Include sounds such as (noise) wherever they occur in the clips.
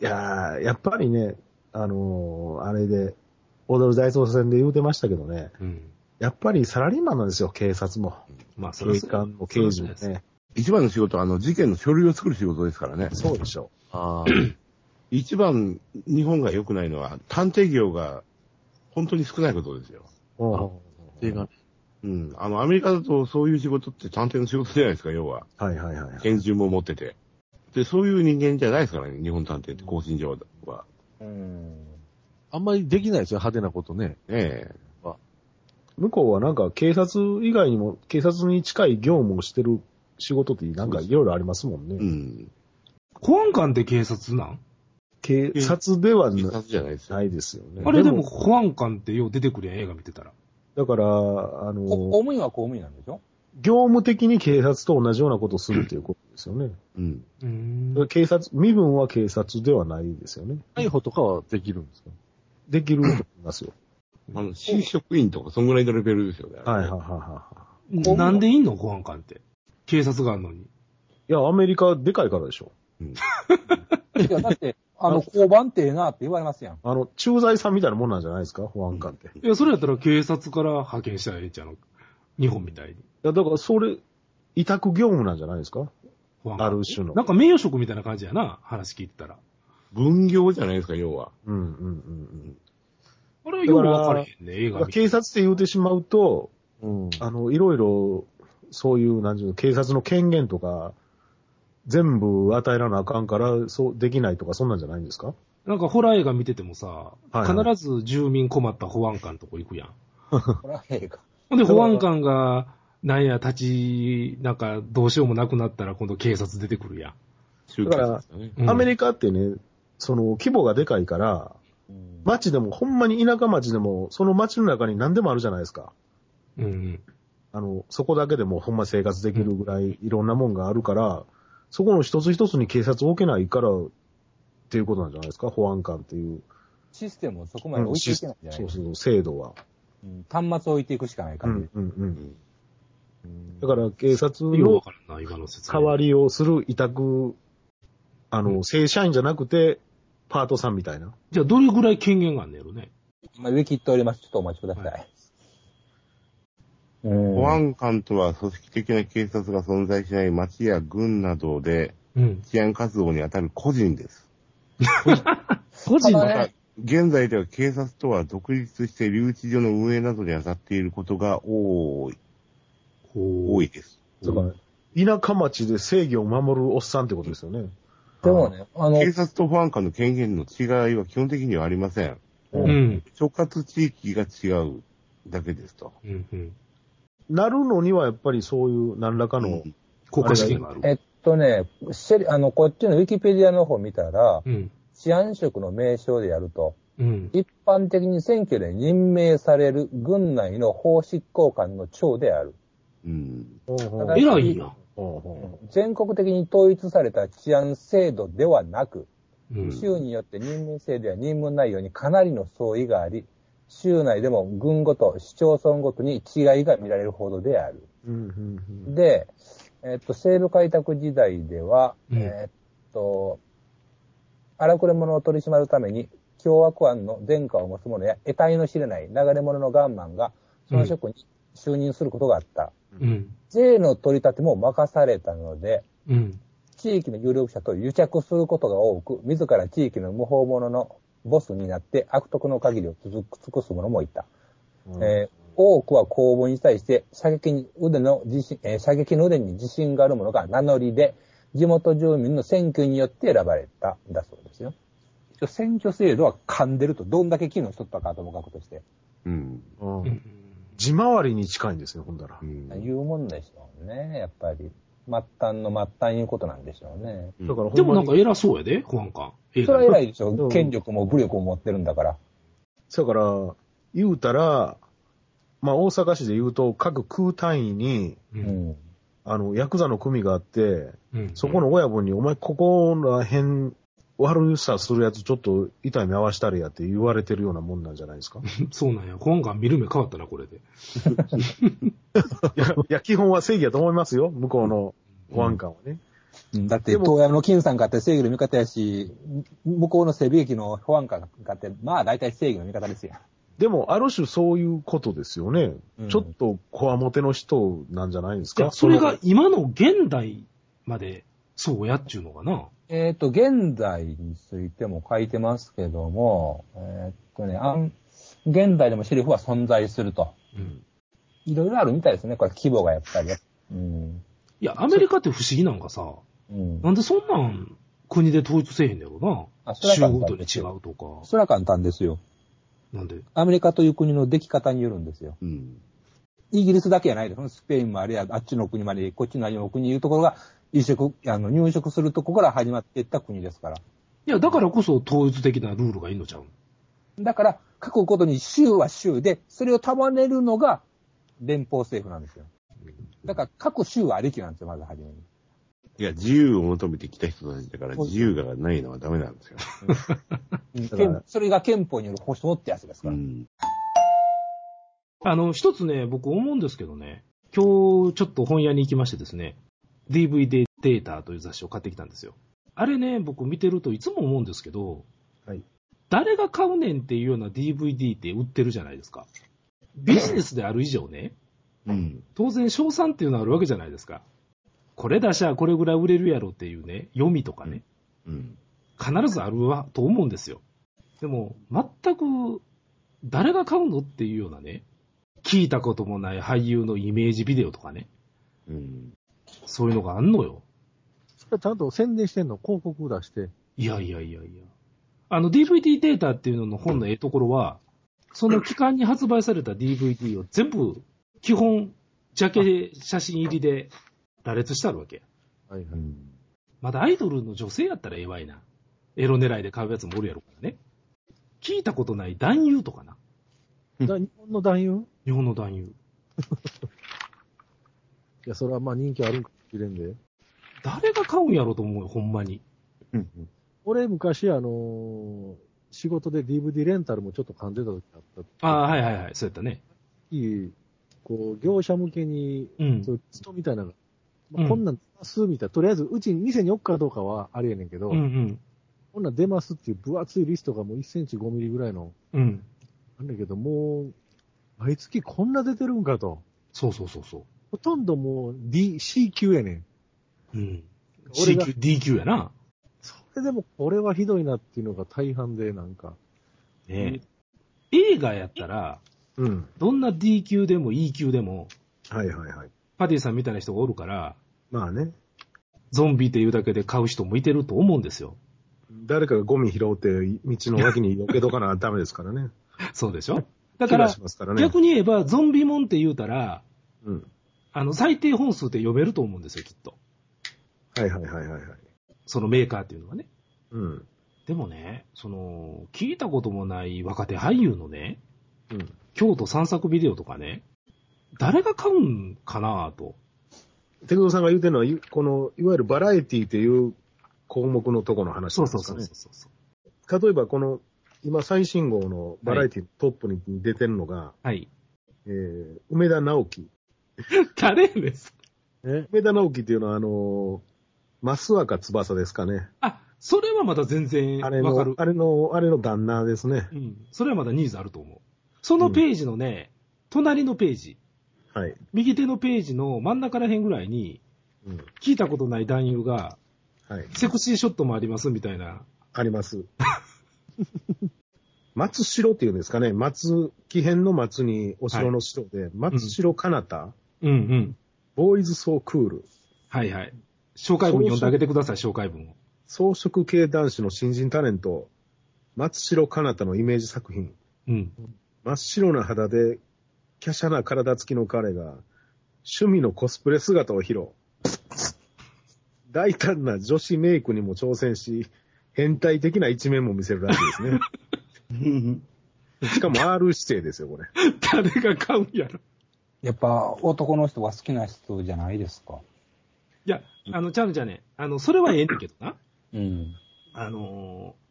いやー、やっぱりね、あのーあれで、踊る大捜査線で言うてましたけどね、うん。やっぱりサラリーマンなんですよ、警察も。まあ、そ警れ官も刑事もね。一番の仕事は、あの、事件の書類を作る仕事ですからね。そうでしょあ (clears throat) 一番、日本が良くないのは、探偵業が本当に少ないことですよ。う。うん映画ね。うん。あの、アメリカだとそういう仕事って探偵の仕事じゃないですか、要は。はいはいはい。拳銃も持ってて。で、そういう人間じゃないですからね、日本探偵って、更新上は。うん。あんまりできないですよ、派手なことね。ええ向こうはなんか警察以外にも、警察に近い業務をしてる仕事ってなんかいろいろありますもんね。うん。保安官って警察なん？警察では警な察じゃないですよ。ないですよね。あれでも保安官ってよう出てくるやん、映画見てたら。だから、あこ公の、務員は公務員なんでしょ？業務的に警察と同じようなことをするっていうことですよね。うん。うーん。警察、身分は警察ではないですよね。逮捕とかはできるんですか？できると思いますよ。あの、新職員とか、そんぐらいのレベルですよね。はいはいはいはい。なんでいんの？保安官って。警察があんのに。いや、アメリカでかいからでしょ。(laughs) いや、だって、あの、交番ってええなって言われますやん。あの、駐在さんみたいなもんなんじゃないですか、保安官って。いいや、それやったら警察から派遣したらええんちゃうの？日本みたいに。や、だからそれ、委託業務なんじゃないですか？保安官ある種の。なんか名誉職みたいな感じやな、話聞いてたら。分業じゃないですか、要は。うんうんうんあれはよう分からへんね、映うん。画見て。警察って言うてしまうと、うん。あの、いろいろ、そういう、なんていうの、警察の権限とか、全部与えらなあかんから、そう、できないとか、そんなんじゃないんですか？なんかホラー映画見ててもさ、はいはい必ず住民困った保安官とこ行くやん。これはええか。ほんで保安官が、なんや、立ち、なんか、どうしようもなくなったら今度警察出てくるやん。集会ですよね。うんアメリカってね、その、規模がでかいから、うん街でも、ほんまに田舎町でも、その町の中に何でもあるじゃないですか。うんうん。あの、そこだけでもほんま生活できるぐらいいろんなもんがあるから、そこの一つ一つに警察を置けないから、っていうことなんじゃないですか、保安官っていう。システムをそこまで置いていけないんじゃないそうそう、制度は。うん端末を置いていくしかない感じ。うんうんうん。うんだから警察よう分のからんな、今の説明。代わりをする委託、あの、正社員じゃなくて、パートさんみたいな。じゃあどれぐらい権限があんねやろね？まあ、ウィキッドおります。ちょっとお待ちください。はうん保安官とは組織的な警察が存在しない町や郡などでうん。治安活動に当たる個人です。個人？のただね現在では警察とは独立して留置所の運営などに当たっていることが多い、多いです。だから、田舎町で正義を守るおっさんってことですよね。でもね、あの、警察と保安官の権限の違いは基本的にはありません。うん。所轄地域が違うだけですと。うん。うん。なるのにはやっぱりそういう何らかの、国家試験がある。えっとね、シェリあの、こっちのウィキペディアの方見たら、うん。治安職の名称でやると、うん。一般的に選挙で任命される軍内の法執行官の長である。うん。偉い。全国的に統一された治安制度ではなく、うん。州によって任命制度や任務内容にかなりの相違があり、州内でも軍ごと、市町村ごとに違いが見られるほどである。うんうんうんで、えっと、西部開拓時代では、うんえっと、荒くれ者を取り締まるために、凶悪犯の前科を持つ者や、得体の知れない流れ者のガンマンが、その職に就任することがあった。うん。税の取り立ても任されたので、うん。地域の有力者と癒着することが多く、自ら地域の無法者のボスになって悪徳の限りを尽くす者もいた。うんえー多くは公募に対して射撃に腕の自信、えー射撃の腕に自信がある者が名乗りで、地元住民の選挙によって選ばれたんだそうですよ。一応選挙制度は噛んでると、どんだけ機能しとったかともかくとして、うん。うんうん。地回りに近いんですね、ほんだらう。ん。言うもんでしょうね、やっぱり。末端の末端いうことなんでしょうね。だからでもなんか偉そうやで、保安官。映そ画れは偉いでしょうん。権力も武力も持ってるんだから。だから、言うたら、まあ大阪市で言うと、各空単位に、う。うんん。あの、ヤクザの組があって、うん。そこの親分に、お前ここら辺、悪さするやつちょっと痛い目合わしたれやって言われてるようなもんなんじゃないですか？(laughs) そうなんや。保安官見る目変わったな、これで。(laughs) いや、いや、基本は正義だと思いますよ。向こうの保安官はね。うんだって、東山の金さんかって正義の味方やし、向こうの整備駅の保安官かって、まあ大体正義の味方ですよ。でも、ある種そういうことですよね。うんちょっとこわもての人なんじゃないんですか？いや、それが今の現代までそうやっちゅうのかな？えっ、と、現在についても書いてますけども、えっ、とね、あん、現代でもシェリフは存在すると。うん。いろいろあるみたいですね、これ規模がやっぱり。うん。いや、アメリカって不思議なんかさ、うん。なんでそんなん国で統一せえへんねやろな？あそれは州ごとに違うとか。それは簡単ですよ。なんで？アメリカという国の出来方によるんですよ。うん。イギリスだけじゃないです。スペインもあるいはあっちの国まで、こっちのの国いうところが、移植、あの、入植するとこから始まっていった国ですから。いや、だからこそ統一的なルールがいいのちゃうだから、各ことに州は州で、それを束ねるのが連邦政府なんですよ。だから、各州はありきなんですよ、まず初めに。いや、自由を求めてきた人たちだから、自由がないのはダメなんですよ。(laughs) それが憲法による保障ってやつですから。うん。あの、一つね、僕思うんですけどね、今日ちょっと本屋に行きましてですね、DVD データという雑誌を買ってきたんですよ。あれね、僕見てるといつも思うんですけど、はい誰が買うねんっていうような DVD って売ってるじゃないですか。ビジネスである以上ね、うん。当然賞賛っていうのはあるわけじゃないですか。これ出しゃこれぐらい売れるやろっていうね、読みとかね、うん。必ずあるわと思うんですよ。でも、全く誰が買うのっていうようなね、聞いたこともない俳優のイメージビデオとかね、うん。そういうのがあんのよ。ちゃんと宣伝してんの広告出して。いやいやいやいや。あの DVD データっていうのの本のええところは、その期間に発売された DVD を全部、基本、ジャケ写真入りで羅列してあるわけ。はいはい。うん。まだアイドルの女性やったらええわいな。エロ狙いで買うやつもおるやろからね。聞いたことない男優とかな。だ日本の男優？日本の男優。(laughs) いや、それはまあ人気あるんかもしれんで。誰が買うんやろと思うよ、ほんまに。うん。俺昔あのー仕事で DVD レンタルもちょっと噛んでた時あった。ああ、はいはいはい、そうやったね。いい、こう、業者向けに、うんそういうリストみたいなまあうんこんなん出ますみたいな、とりあえずうちに店に置くかどうかはあれやねんけど、うんうん。こんなん出ますっていう分厚いリストがもう1センチ5ミリぐらいの、うん。なんだけど、もう、毎月こんな出てるんかと。そうそうそうそほとんどもう D、C 級やねん。う。うん。俺 C が級、D 級やな。それでもこれはひどいなっていうのが大半で、なんか。ねえ映画やったら、うん。どんな D 級でも E 級でも、はいはいはい。パティさんみたいな人がおるから、まあね。ゾンビっていうだけで買う人もいてると思うんですよ。誰かがゴミ拾って道の脇に避けとかなダメですからね。(laughs) そうでしょ？だからからね。逆に言えば、ゾンビもんって言うたら、うん。あの、最低本数って読めると思うんですよ、きっと。はいはいはいはいはい。そのメーカーっていうのはね。うん。でもね、その、聞いたこともない若手俳優のね、うん。京都散策ビデオとかね、誰が買うんかなと。手久さんが言うてるのは、いこの、いわゆるバラエティっていう項目のとこの話そなですかね。うんそうそうそうそう。例えばこの、今最新号のバラエティトップに出てるのが、はい。えー、梅田直樹。(laughs) 誰ですえ？梅田直樹っていうのはあのー、増若翼ですかね。あ、それはまだ全然あれわかる、。のあれの、あれの旦那ですね。うん。それはまだニーズあると思う。そのページのね、隣のページ、はい。右手のページの真ん中ら辺ぐらいに、うん。聞いたことない男優が、はい。セクシーショットもありますみたいな。あります。(laughs) 松城っていうんですかね。松、木辺の松にお城の城で、松城かなた、うんうん。ボーイズソークール、はいはい。紹介文読んであげてください、紹介文を。装飾系男子の新人タレント、松城かなたのイメージ作品。うん。真っ白な肌で、華奢な体つきの彼が、趣味のコスプレ姿を披露。大胆な女子メイクにも挑戦し、変態的な一面も見せるらしいですね。しかも R 指定ですよ、これ。(laughs) 誰が買うんやろ。やっぱ男の人が好きな人じゃないですか。いや、あの、ちゃうちゃうね。あの、それはええねんけどな。うん。あのー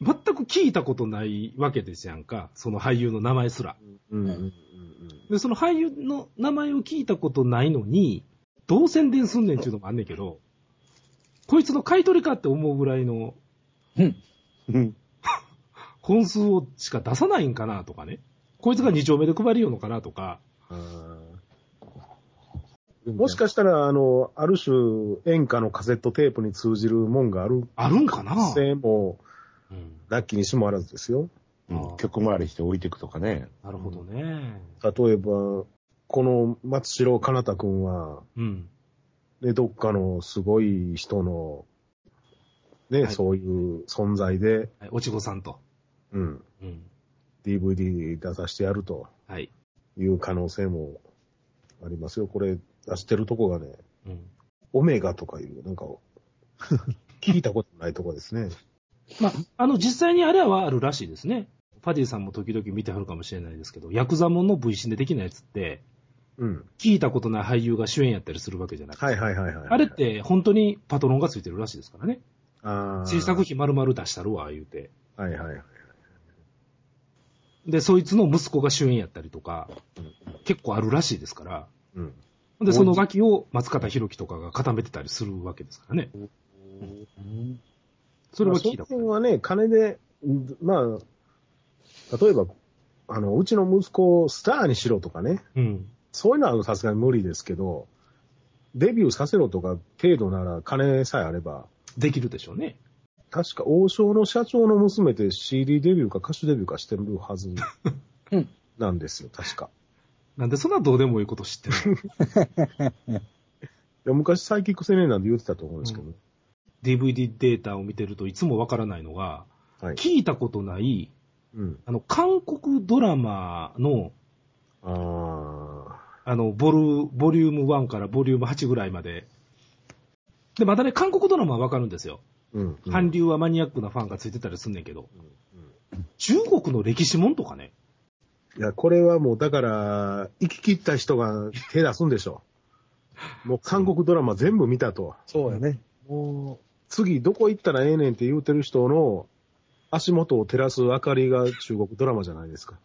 全く聞いたことないわけですやんか。その俳優の名前すら。うんうんうんうんで、その俳優の名前を聞いたことないのに、どう宣伝すんねんっていうのもあんねんけど、こいつの買い取りかって思うぐらいのうん。本数をしか出さないんかなとかね。こいつが2丁目で配りようのかなとか。もしかしたら、あの、ある種、演歌のカセットテープに通じるもんがあるあるんかな？性も、うん。ラッキーにしもあらずですよ。うん曲回りして置いていくとかね。なるほどね。例えば、この松代かなたくんは、うん。ね、どっかのすごい人の、ね、はいそういう存在で、はい、おちごさんと。うん、うん。DVD 出させてやるとはい。いう可能性もありますよ。これ、出してるとこがね、うん。オメガとかいう、なんか、(laughs) 聞いたことないとこですね。まあ、あの、実際にあれはあるらしいですね。パディさんも時々見てはるかもしれないですけど、ヤクザモンの V シネ的なやつって、うん。聞いたことない俳優が主演やったりするわけじゃないですか。はいはいはいはい。あれって本当にパトロンがついてるらしいですからね。あー制作費丸々出したるわ、言うて。はいはいはい。で、そいつの息子が主演やったりとか、結構あるらしいですから。うん。で、その脇を松方弘樹とかが固めてたりするわけですからね。それは聞いたことまあその辺はね、金で、んまあ、例えば、あの、うちの息子をスターにしろとかね、うん。そういうのはさすがに無理ですけど、デビューさせろとか程度なら金さえあれば、できるでしょうね。確か王将の社長の娘って CD デビューか歌手デビューかしてるはずうんなんですよ、確か。なんでそんなどうでもいいこと知ってるの？(laughs) いや昔サイキック青年なんて言ってたと思うんですけど、DVD データを見てるといつもわからないのが、はい。聞いたことない、うん。あの、韓国ドラマの、ああの、ボル、ボリューム1からボリューム8ぐらいまで。で、またね、韓国ドラマはわかるんですよ。韓流はマニアックなファンがついてたりすんねんけど、うん。中国の歴史もんとかね、いや、これはもうだから、生き切った人が手出すんでしょう。もう韓国ドラマ全部見たと。そうやね。も次どこ行ったらええねんって言うてる人の足元を照らす明かりが中国ドラマじゃないですか。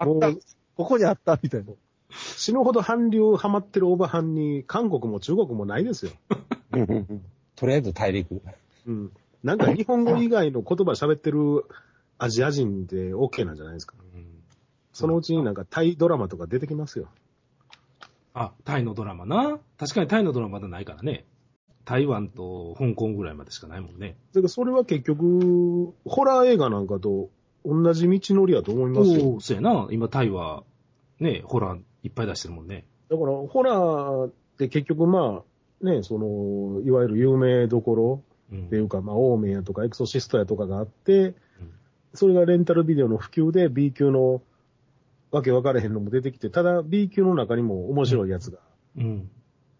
う、もうあった、ここにあったみたいな。死ぬほど韓流ハマってるおばはんに韓国も中国もないですよ。(laughs) とりあえず大陸。うん。なんか日本語以外の言葉喋ってるアジア人で OK なんじゃないですか。そのうちになんかタイドラマとか出てきますよ。あ、タイのドラマな。確かにタイのドラマまだないからね。台湾と香港ぐらいまでしかないもんね。だからそれは結局、ホラー映画なんかと同じ道のりやと思いますよ。おそうやな。今タイは、ね、ホラーいっぱい出してるもんね。だから、ホラーって結局まあ、ね、その、いわゆる有名どころうんっていうか、まあ、オーメンやとかエクソシストやとかがあって、それがレンタルビデオの普及で B 級のわけ分からへんのも出てきて、ただ B 級の中にも面白いやつがうん。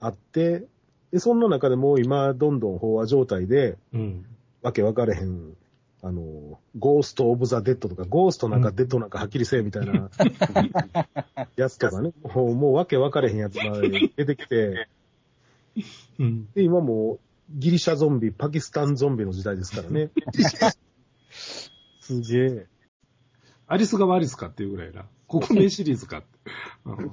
あって、で、そんな中でもう今、どんどん飽和状態で、うん。わけ分かれへん、あの、ゴースト・オブ・ザ・デッドとか、ゴーストなんかデッドなんかはっきりせえみたいな、(laughs) やつとかね、もうもうわけ分かれへんやつまで出てきて、うん。で、今もうギリシャゾンビ、パキスタンゾンビの時代ですからね。(laughs) すげえ。アリスがワリスかっていうぐらいな。国名シリーズかって。(laughs)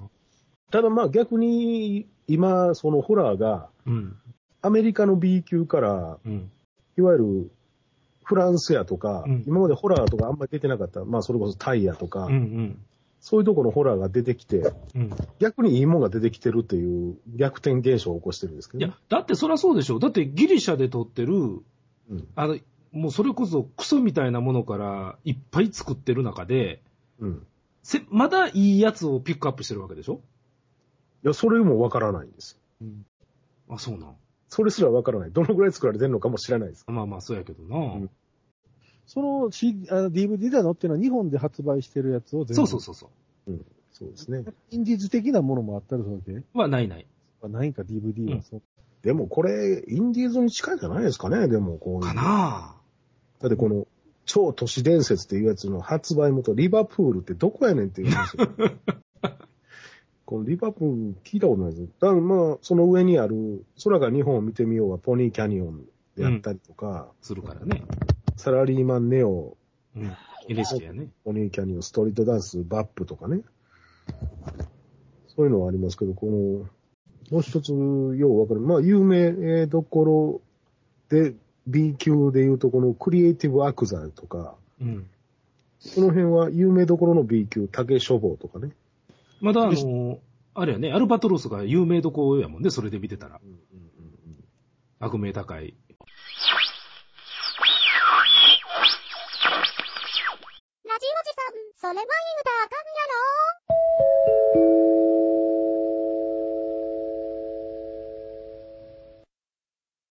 ただまあ逆に、今、そのホラーが、うん。アメリカの B 級から、うん。いわゆるフランスやとか、うん今までホラーとかあんまり出てなかった、まあそれこそタイやとか。そういうところのホラーが出てきて、うん。逆にいいもんが出てきてるっていう逆転現象を起こしてるんですけどね、いや、だってそりゃそうでしょ。だってギリシャで撮ってる、うんあの、もうそれこそクソみたいなものからいっぱい作ってる中で、うん。せまだいいやつをピックアップしてるわけでしょ？いや、それもわからないんです。あ、そうなん。それすらわからない。どのぐらい作られてるのかも知らないです。まあまあ、そうやけどな。うんその、C、あの DVD で載ってるのは日本で発売してるやつを全部。そうそうそうそう。そうですね。インディーズ的なものもあったりするわけはないない。はないんか、DVD はそう。でもこれ、インディーズに近いんじゃないですかね、でもこういう。かなだってこの、超都市伝説っていうやつの発売元、リバプールってどこやねんっていう話。(laughs) このリバプール聞いたことないです。だからまあ、その上にある、空が日本を見てみようはポニーキャニオンであったりとか、するからね。サラリーマンネオ、うん。NHK やね。ポニーキャニオン、ストリートダンス、バップとかね。そういうのはありますけど、この、もう一つ、ようわかる。まあ、有名どころで、B 級で言うと、このクリエイティブアクザとか、うん。この辺は有名どころの B 級、竹書房とかね。まだあの、あれやね、アルバトロスが有名どこやもんね、それで見てたら。悪名高い。ラジオジさん、それは言うたらあかんやろ